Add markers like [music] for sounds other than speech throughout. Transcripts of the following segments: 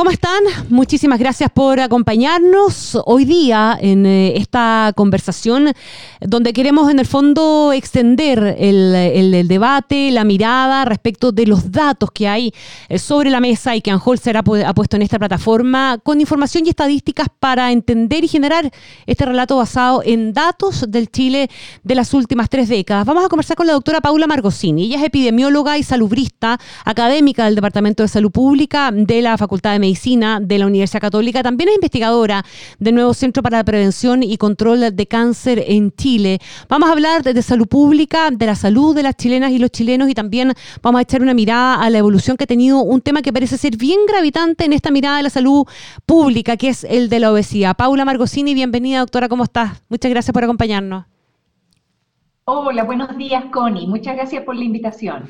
¿Cómo están? Muchísimas gracias por acompañarnos hoy día en eh, esta conversación donde queremos en el fondo extender el, debate, la mirada respecto de los datos que hay eh, sobre la mesa y que Anholzer ha, puesto en esta plataforma con información y estadísticas para entender y generar este relato basado en datos del Chile de las últimas tres décadas. Vamos a conversar con la doctora Paula Margosini. Ella es epidemióloga y salubrista, académica del Departamento de Salud Pública de la Facultad de Medicina Medicina de la Universidad Católica, también es investigadora del nuevo Centro para la Prevención y Control de Cáncer en Chile. Vamos a hablar de, salud pública, de la salud de las chilenas y los chilenos y también vamos a echar una mirada a la evolución que ha tenido un tema que parece ser bien gravitante en esta mirada de la salud pública, que es el de la obesidad. Paula Margosini, bienvenida doctora, ¿cómo estás? Muchas gracias por acompañarnos. Hola, buenos días, Connie. Muchas gracias por la invitación.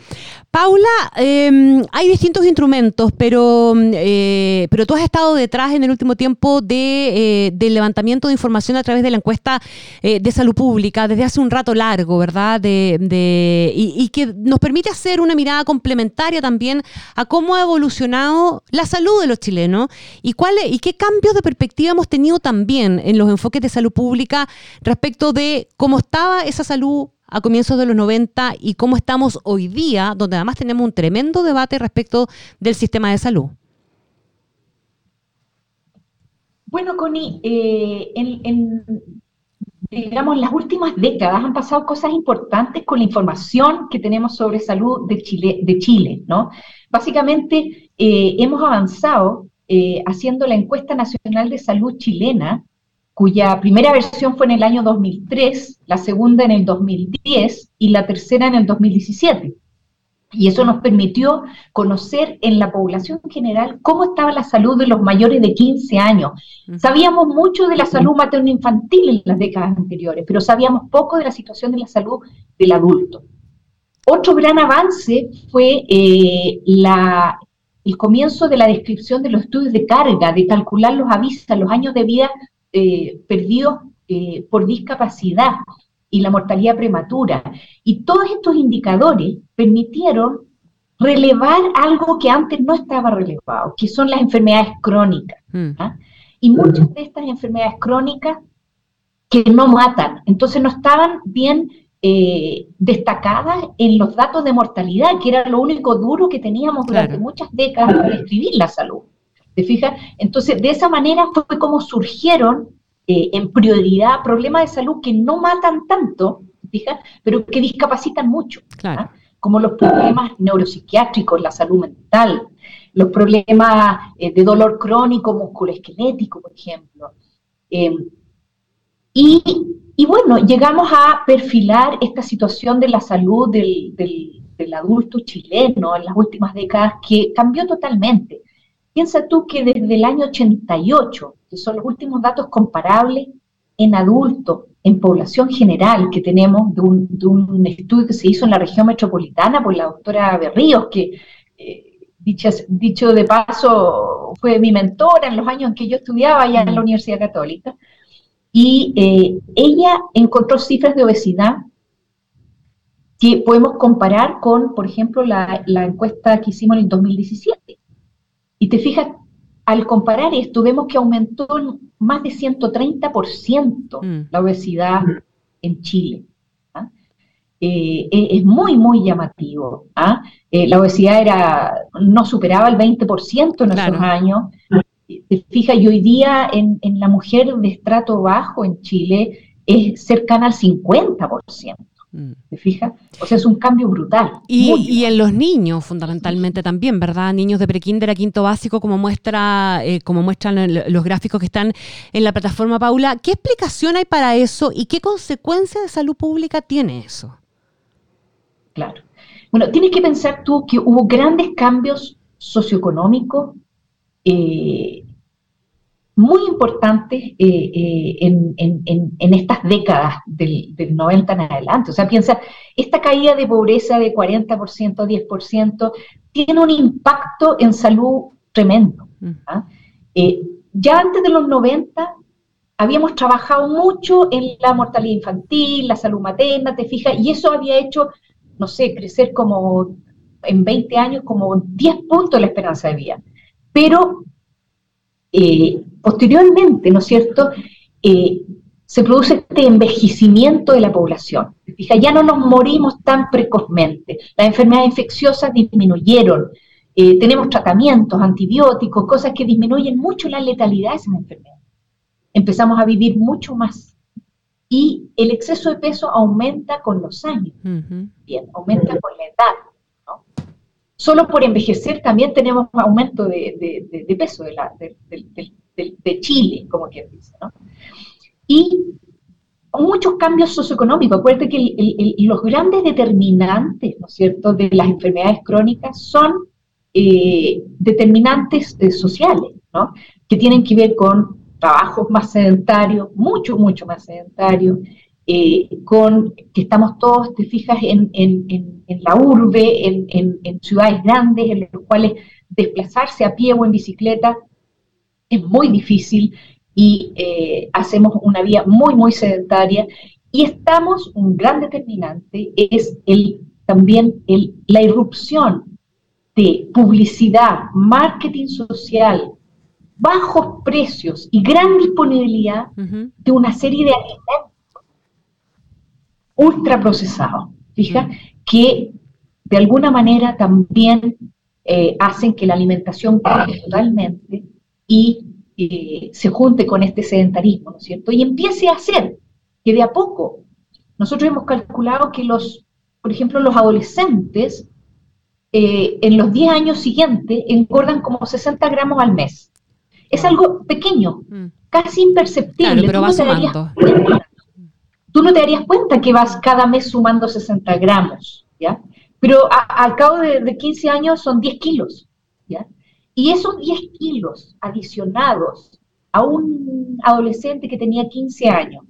Paula, em, hay distintos instrumentos, pero, eh, pero tú has estado detrás en el último tiempo de, eh, del levantamiento de información a través de la encuesta eh, de salud pública desde hace un rato largo, ¿verdad? De, y, y, que nos permite hacer una mirada complementaria también a cómo ha evolucionado la salud de los chilenos y, cuáles y qué cambios de perspectiva hemos tenido también en los enfoques de salud pública respecto de cómo estaba esa salud a comienzos de los 90 y cómo estamos hoy día, donde además tenemos un tremendo debate respecto del sistema de salud. Bueno, Connie, eh, en, digamos, las últimas décadas han pasado cosas importantes con la información que tenemos sobre salud de Chile, de Chile ¿no? Básicamente, eh, hemos avanzado eh, haciendo la encuesta nacional de salud chilena, cuya primera versión fue en el año 2003, la segunda en el 2010 y la tercera en el 2017. Y eso nos permitió conocer en la población general cómo estaba la salud de los mayores de 15 años. Sabíamos mucho de la salud materno-infantil en las décadas anteriores, pero sabíamos poco de la situación de la salud del adulto. Otro gran avance fue eh, la, el comienzo de la descripción de los estudios de carga, de calcular los avisos, los años de vida eh, perdidos eh, por discapacidad y la mortalidad prematura. Y todos estos indicadores permitieron relevar algo que antes no estaba relevado, que son las enfermedades crónicas. Mm. ¿ah? Y muchas de estas enfermedades crónicas que no matan, entonces no estaban bien eh, destacadas en los datos de mortalidad, que era lo único duro que teníamos durante muchas décadas para describir la salud. ¿Te fijas? Entonces, de esa manera fue como surgieron eh, en prioridad problemas de salud que no matan tanto, ¿te fijas? Pero que discapacitan mucho. ¿ah? Como los problemas neuropsiquiátricos, la salud mental, los problemas eh, de dolor crónico musculoesquelético, por ejemplo. Em, y, y, bueno, llegamos a perfilar esta situación de la salud del, del, del adulto chileno en las últimas décadas que cambió totalmente. Piensa tú que desde el año 88, que son los últimos datos comparables en adultos, en población general que tenemos de un, estudio que se hizo en la región metropolitana por la doctora Berríos, que eh, dicho, de paso fue mi mentora en los años en que yo estudiaba allá en la Universidad Católica, y eh, ella encontró cifras de obesidad que podemos comparar con, por ejemplo, la, la encuesta que hicimos en el 2017 y te fijas, al comparar esto, vemos que aumentó más de 130% mm. la obesidad en Chile. ¿ah? Eh, es muy, muy llamativo. ¿ah? Eh, la obesidad era, no superaba el 20% en esos años. Te fijas, y hoy día en, en la mujer de estrato bajo en Chile es cercana al 50%. Mm. ¿Te fijas? O sea, es un cambio brutal. Y, en los niños, fundamentalmente también, ¿verdad? Niños de prekinder a quinto básico, como, muestra, eh, como muestran los gráficos que están en la plataforma Paula. ¿Qué explicación hay para eso y qué consecuencia de salud pública tiene eso? Claro. Bueno, tienes que pensar tú que hubo grandes cambios socioeconómicos, eh, muy importantes eh, eh, en, estas décadas del, 90 en adelante. O sea, piensa, esta caída de pobreza de 40% a 10% tiene un impacto en salud tremendo. Mm. ¿ah? Eh, ya antes de los 90 habíamos trabajado mucho en la mortalidad infantil, la salud materna, te fijas, y eso había hecho, no sé, crecer como en 20 años como 10 puntos la esperanza de vida. Pero eh, posteriormente, ¿no es cierto?, eh, se produce este envejecimiento de la población. Fija, ya no nos morimos tan precozmente, las enfermedades infecciosas disminuyeron, eh, tenemos tratamientos, antibióticos, cosas que disminuyen mucho la letalidad de esas enfermedades. Empezamos a vivir mucho más. Y el exceso de peso aumenta con los años. Bien, aumenta con la edad solo por envejecer también tenemos aumento de, peso de, Chile, como quien dice. ¿no? Y muchos cambios socioeconómicos. Acuérdate que los grandes determinantes, ¿no es cierto?, de las enfermedades crónicas son eh, determinantes eh, sociales, ¿no? Que tienen que ver con trabajos más sedentarios, mucho, mucho más sedentarios, eh, con que estamos todos, te fijas, en, la urbe, en, ciudades grandes, en los cuales desplazarse a pie o en bicicleta es muy difícil y eh, hacemos una vía muy, muy sedentaria. Y estamos, un gran determinante es el, también el, la irrupción de publicidad, marketing social, bajos precios y gran disponibilidad de una serie de alimentos ultraprocesado, fija, que de alguna manera también eh, hacen que la alimentación cambie totalmente y eh, se junte con este sedentarismo, ¿no es cierto? Y empiece a hacer que de a poco, nosotros hemos calculado que los, por ejemplo, los adolescentes eh, en los 10 años siguientes engordan como 60 gramos al mes. Es algo pequeño, mm. casi imperceptible. pero va sumando tú no te darías cuenta que vas cada mes sumando 60 gramos, ¿ya? Pero al cabo de, 15 años son 10 kilos, ¿ya? Y esos 10 kilos adicionados a un adolescente que tenía 15 años,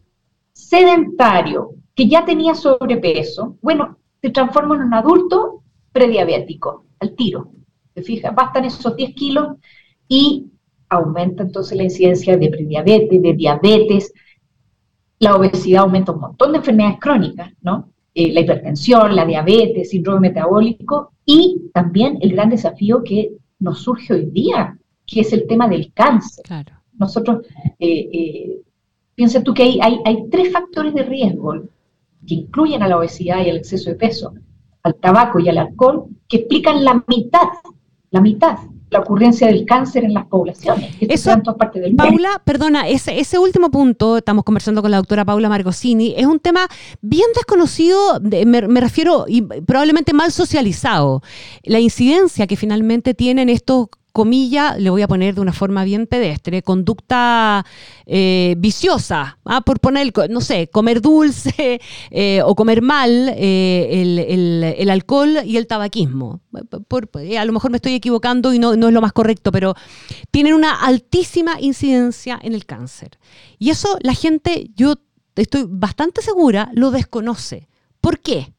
sedentario, que ya tenía sobrepeso, bueno, te transforma en un adulto prediabético, al tiro. ¿Te fijas? Bastan esos 10 kilos y aumenta entonces la incidencia de prediabetes, de diabetes, la obesidad aumenta un montón de enfermedades crónicas, ¿no? Eh, la hipertensión, la diabetes, síndrome metabólico y también el gran desafío que nos surge hoy día, que es el tema del cáncer. Claro. Nosotros, eh, eh, piensa tú que hay, hay, hay tres factores de riesgo que incluyen a la obesidad y al exceso de peso, al tabaco y al alcohol, que explican la mitad, la mitad la ocurrencia del cáncer en las poblaciones. Eso, en partes del Paula, perdona, ese, ese último punto, estamos conversando con la doctora Paula Margosini, es un tema bien desconocido, me, me, refiero, y probablemente mal socializado. La incidencia que finalmente tienen estos comilla, le voy a poner de una forma bien pedestre, conducta eh, viciosa, ¿ah? por poner, no sé, comer dulce [laughs] eh, o comer mal eh, el, alcohol y el tabaquismo. a lo mejor me estoy equivocando y no, no es lo más correcto, pero tienen una altísima incidencia en el cáncer. Y eso la gente, yo estoy bastante segura, lo desconoce. ¿Por qué?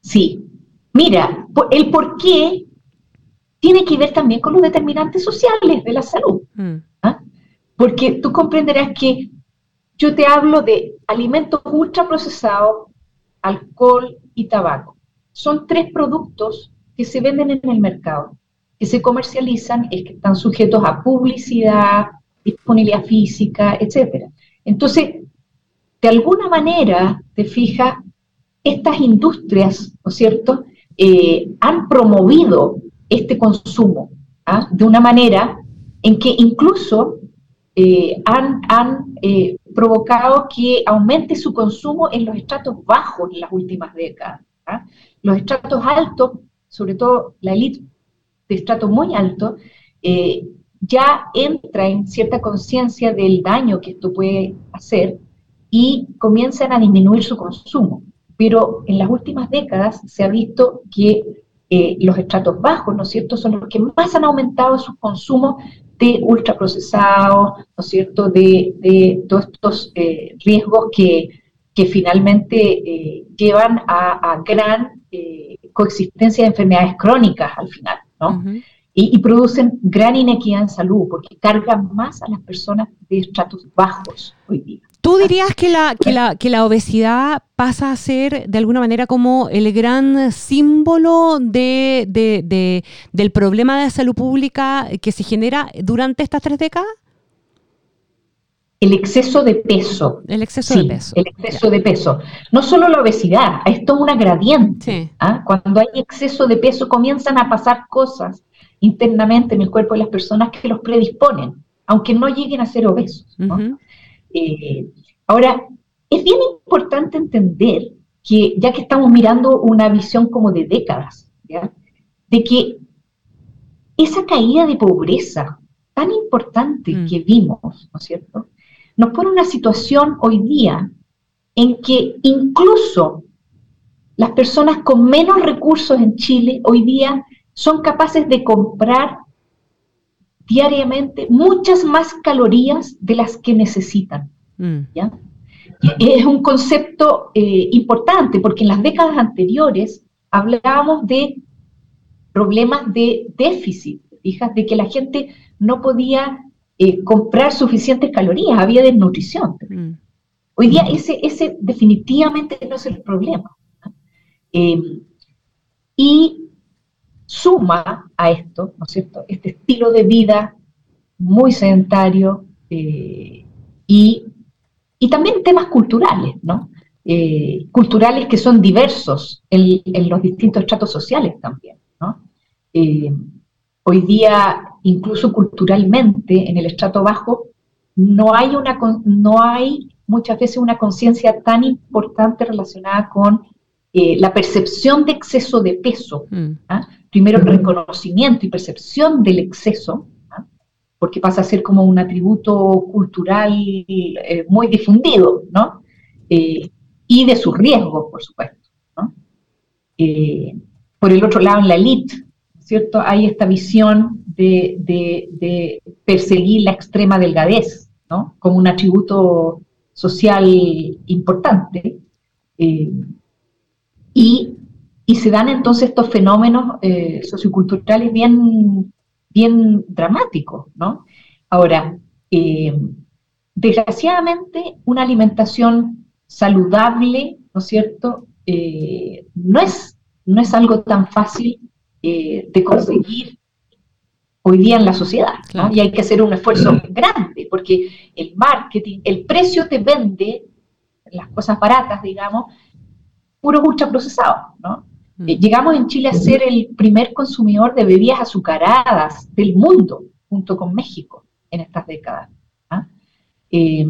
Sí. Mira, el por qué tiene que ver también con los determinantes sociales de la salud. Mm. ¿ah? Porque tú comprenderás que yo te hablo de alimentos ultraprocesados, alcohol y tabaco. Son tres productos que se venden en el mercado, que se comercializan y que están sujetos a publicidad, disponibilidad física, etc. Entonces, de alguna manera, te fijas, estas industrias, ¿no es cierto?, eh, han promovido este consumo, ¿ah? de una manera en que incluso eh, han, eh, provocado que aumente su consumo en los estratos bajos en las últimas décadas. ¿ah? Los estratos altos, sobre todo la élite de estrato muy alto, eh, ya entra en cierta conciencia del daño que esto puede hacer y comienzan a disminuir su consumo. Pero en las últimas décadas se ha visto que eh, los estratos bajos, ¿no es cierto?, son los que más han aumentado sus consumos de ultraprocesados, ¿no es cierto?, de, todos estos eh, riesgos que, que finalmente eh, llevan a, gran coexistencia de enfermedades crónicas al final, ¿no? y, producen gran inequidad en salud porque cargan más a las personas de estratos bajos hoy día. ¿Tú dirías que la, que, la, que la obesidad pasa a ser de alguna manera como el gran símbolo de, de, del problema de salud pública que se genera durante estas tres décadas? El exceso de peso. El exceso de peso. El exceso de peso. No solo la obesidad, esto es una gradiente. ¿ah? Cuando hay exceso de peso comienzan a pasar cosas internamente en el cuerpo de las personas que los predisponen, aunque no lleguen a ser obesos. Eh, ahora, es bien importante entender que, ya que estamos mirando una visión como de décadas, de que esa caída de pobreza tan importante mm. que vimos, ¿no es cierto?, nos pone una situación hoy día en que incluso las personas con menos recursos en Chile hoy día son capaces de comprar diariamente muchas más calorías de las que necesitan. Mm. Es un concepto eh, importante porque en las décadas anteriores hablábamos de problemas de déficit, fijas, de que la gente no podía eh, comprar suficientes calorías, había desnutrición. Mm. Hoy día ese, ese definitivamente no es el problema. Eh, y suma a esto, ¿no es cierto?, este estilo de vida muy sedentario eh, y, también temas culturales, ¿no? Eh, culturales que son diversos en, los distintos estratos sociales también, ¿no? Eh, hoy día, incluso culturalmente, en el estrato bajo, no hay, una, no hay muchas veces una conciencia tan importante relacionada con la percepción de exceso de peso. Mm. ¿ah? Primero reconocimiento y percepción del exceso, porque pasa a ser como un atributo cultural eh, muy difundido, ¿no? Eh, y de sus riesgos, por supuesto. Eh, por el otro lado, en la elite, ¿cierto? Hay esta visión de, de, perseguir la extrema delgadez, ¿no? Como un atributo social importante. y y se dan entonces estos fenómenos eh, socioculturales bien, bien dramáticos, ¿no? Ahora, eh, desgraciadamente, una alimentación saludable, ¿no es cierto?, eh, no, es, no es algo tan fácil de conseguir hoy día en la sociedad, ¿no? Y hay que hacer un esfuerzo grande, porque el marketing, el precio te vende las cosas baratas, digamos, puro ultraprocesado, ¿no? Mm. Eh, llegamos en Chile a ser el primer consumidor de bebidas azucaradas del mundo, junto con México, en estas décadas. ¿ah? Eh,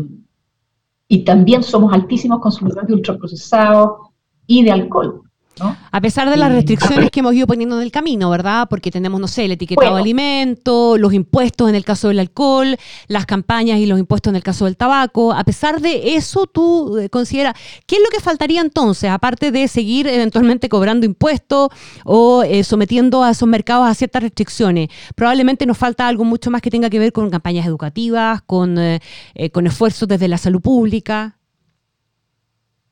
y también somos altísimos consumidores de ultraprocesados y de alcohol. A pesar de las restricciones [coughs] que hemos ido poniendo en el camino, ¿verdad? Porque tenemos, no sé, el etiquetado de alimento, los impuestos en el caso del alcohol, las campañas y los impuestos en el caso del tabaco. A pesar de eso, tú eh, consideras, ¿qué es lo que faltaría entonces, aparte de seguir eventualmente cobrando impuestos o eh, sometiendo a esos mercados a ciertas restricciones? Probablemente nos falta algo mucho más que tenga que ver con campañas educativas, con, eh, con esfuerzos desde la salud pública.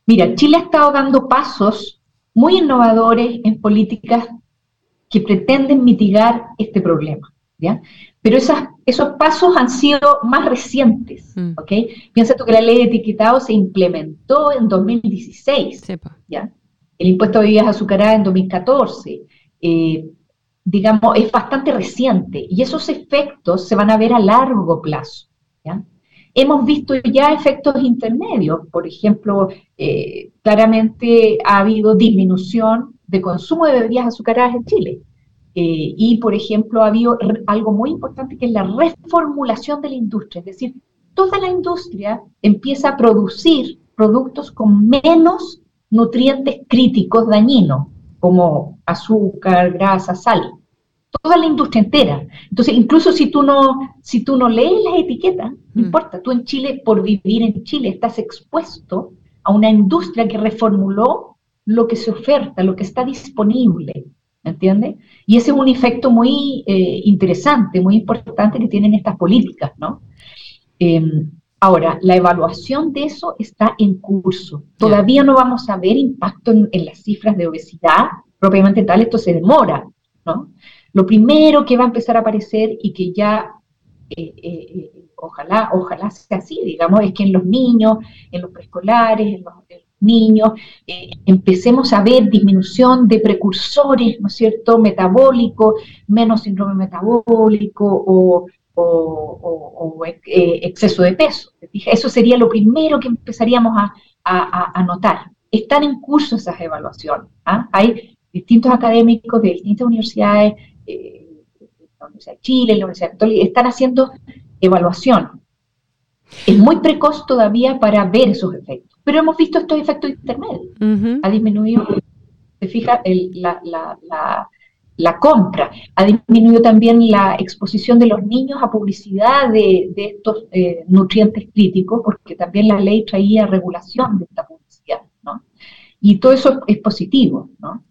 Mira, Chile ha estado dando pasos muy innovadores en políticas que pretenden mitigar este problema. ¿ya? Pero esas, esos pasos han sido más recientes. Mm. ¿ok? Piensa tú que la ley de etiquetado se implementó en 2016. ¿ya? El impuesto a bebidas azucaradas en 2014. Eh, digamos, es bastante reciente y esos efectos se van a ver a largo plazo. ¿ya? Hemos visto ya efectos intermedios, por ejemplo, eh, claramente ha habido disminución de consumo de bebidas azucaradas en Chile. Eh, y, por ejemplo, ha habido algo muy importante que es la reformulación de la industria, es decir, toda la industria empieza a producir productos con menos nutrientes críticos dañinos, como azúcar, grasa, sal toda la industria entera. Entonces, incluso si tú no, si tú no lees las etiquetas, no mm. importa, tú en Chile, por vivir en Chile, estás expuesto a una industria que reformuló lo que se oferta, lo que está disponible. ¿me entiendes? Y ese es un efecto muy eh, interesante, muy importante que tienen estas políticas, ¿no? Em, ahora, la evaluación de eso está en curso. Todavía no vamos a ver impacto en, en, las cifras de obesidad, propiamente tal, esto se demora, ¿no? Lo primero que va a empezar a aparecer y que ya eh, eh, ojalá, ojalá sea así, digamos, es que en los niños, en los preescolares, en los, niños, eh, empecemos a ver disminución de precursores, ¿no es cierto?, metabólicos, menos síndrome metabólico o, exceso de peso. Eso sería lo primero que empezaríamos a, notar. Están en curso esas evaluaciones. ¿ah? Hay distintos académicos de distintas universidades, la Universidad de Chile, la Universidad Católica, están haciendo evaluación. Es muy precoz todavía para ver esos efectos, pero hemos visto estos efectos intermedios. Ha disminuido, se fija, la, compra, ha disminuido también la exposición de los niños a publicidad de, estos eh, nutrientes críticos, porque también la ley traía regulación de esta publicidad, ¿no? Y todo eso es positivo, ¿no?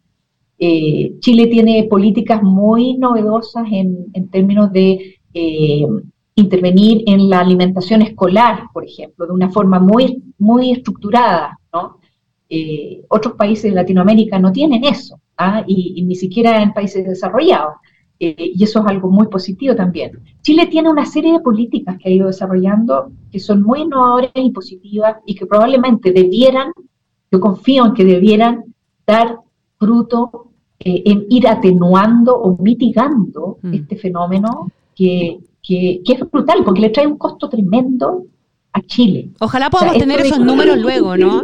Eh, Chile tiene políticas muy novedosas en, términos de eh, intervenir en la alimentación escolar, por ejemplo, de una forma muy, muy estructurada. Eh, otros países de Latinoamérica no tienen eso, ¿ah? y, ni siquiera en países desarrollados. y eso es algo muy positivo también. Chile tiene una serie de políticas que ha ido desarrollando que son muy innovadoras y positivas y que probablemente debieran, yo confío en que debieran dar fruto eh, en ir atenuando o mitigando mm. este fenómeno que, es brutal, porque le trae un costo tremendo a Chile. Ojalá podamos tener esos números luego, ¿no?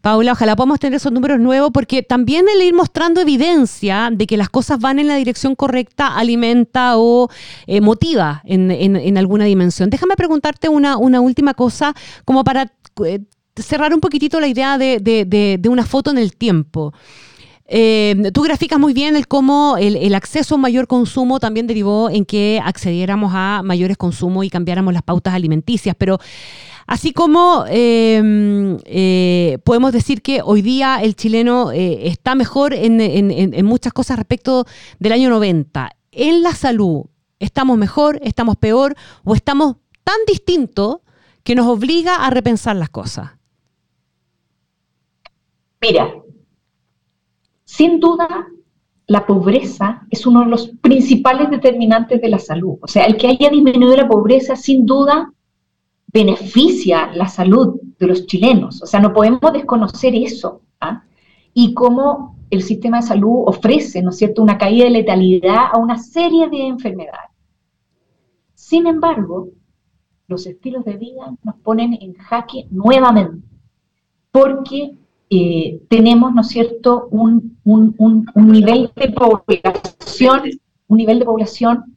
Paula, ojalá podamos tener esos números nuevos, porque también el ir mostrando evidencia de que las cosas van en la dirección correcta alimenta o eh, motiva en, alguna dimensión. Déjame preguntarte una, una última cosa, como para eh, cerrar un poquitito la idea de, de una foto en el tiempo. Eh, tú graficas muy bien el cómo el, acceso a un mayor consumo también derivó en que accediéramos a mayores consumos y cambiáramos las pautas alimenticias, pero así como em, eh, podemos decir que hoy día el chileno eh, está mejor en, en, muchas cosas respecto del año 90, en la salud, ¿estamos mejor, estamos peor o estamos tan distintos que nos obliga a repensar las cosas? Mira, sin duda, la pobreza es uno de los principales determinantes de la salud. O sea, el que haya disminuido la pobreza, sin duda, beneficia la salud de los chilenos. O sea, no podemos desconocer eso. ¿ah? Y cómo el sistema de salud ofrece, ¿no es cierto?, una caída de letalidad a una serie de enfermedades. Sin embargo, los estilos de vida nos ponen en jaque nuevamente, porque eh, tenemos, ¿no es cierto?, un, nivel de población, un nivel de población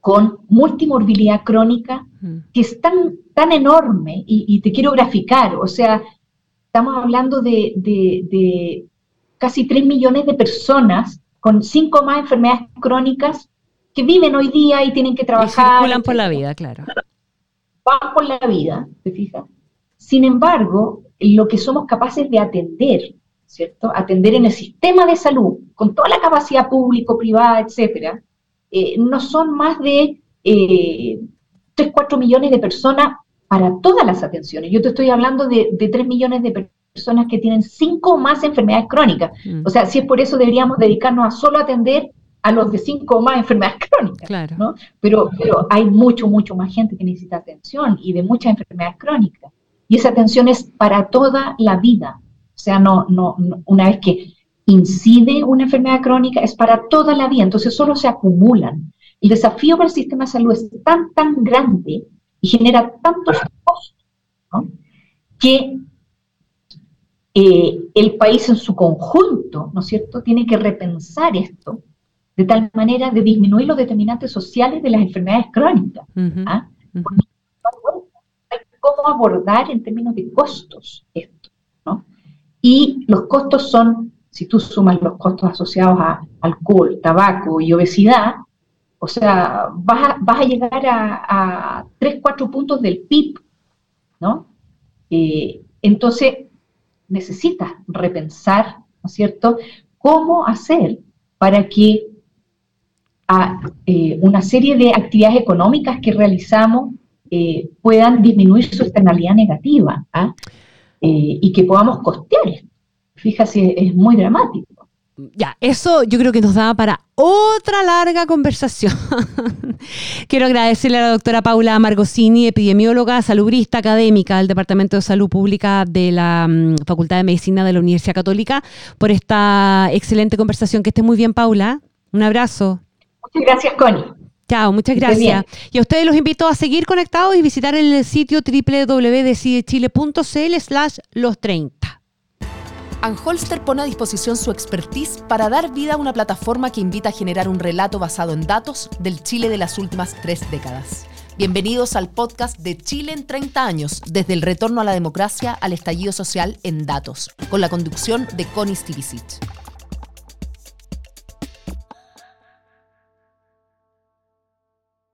con multimorbilidad crónica que es tan, tan enorme, y, te quiero graficar, o sea, estamos hablando de, casi 3 millones de personas con 5 más enfermedades crónicas que viven hoy día y tienen que trabajar. Y circulan por la vida, claro. Van por la vida, ¿te fijas? Sin embargo, lo que somos capaces de atender, ¿cierto? Atender en el sistema de salud, con toda la capacidad público, privada, etcétera, eh, no son más de eh, 3, 4 millones de personas para todas las atenciones. Yo te estoy hablando de, de 3 millones de personas que tienen 5 o más enfermedades crónicas. Mm. O sea, si es por eso deberíamos dedicarnos a solo atender a los de 5 o más enfermedades crónicas. Claro. ¿no? Pero, pero hay mucho, mucho más gente que necesita atención y de muchas enfermedades crónicas. Y esa atención es para toda la vida. O sea, no, no, una vez que incide una enfermedad crónica, es para toda la vida. Entonces solo se acumulan. El desafío para el sistema de salud es tan, tan grande y genera tantos costos que eh, el país en su conjunto, ¿no es cierto?, tiene que repensar esto de tal manera de disminuir los determinantes sociales de las enfermedades crónicas cómo abordar en términos de costos esto, ¿no? Y los costos son, si tú sumas los costos asociados a alcohol, tabaco y obesidad, o sea, vas a, llegar a, a 3, 4 puntos del PIB, ¿no? Eh, entonces, necesitas repensar, ¿no es cierto?, cómo hacer para que a, eh, una serie de actividades económicas que realizamos eh, puedan disminuir su externalidad negativa ¿ah? eh, y que podamos costear esto. Fíjate, es muy dramático. Ya, eso yo creo que nos da para otra larga conversación. [laughs] Quiero agradecerle a la doctora Paula Margosini, epidemióloga, salubrista académica del Departamento de Salud Pública de la mm, Facultad de Medicina de la Universidad Católica, por esta excelente conversación. Que esté muy bien, Paula. Un abrazo. Muchas gracias, Connie. Chao, muchas gracias. Y a ustedes los invito a seguir conectados y visitar el sitio www.decidechile.cl slash los 30. Anholster pone a disposición su expertise para dar vida a una plataforma que invita a generar un relato basado en datos del Chile de las últimas tres décadas. Bienvenidos al podcast de Chile en 30 años, desde el retorno a la democracia al estallido social en datos, con la conducción de Connie Stivicic.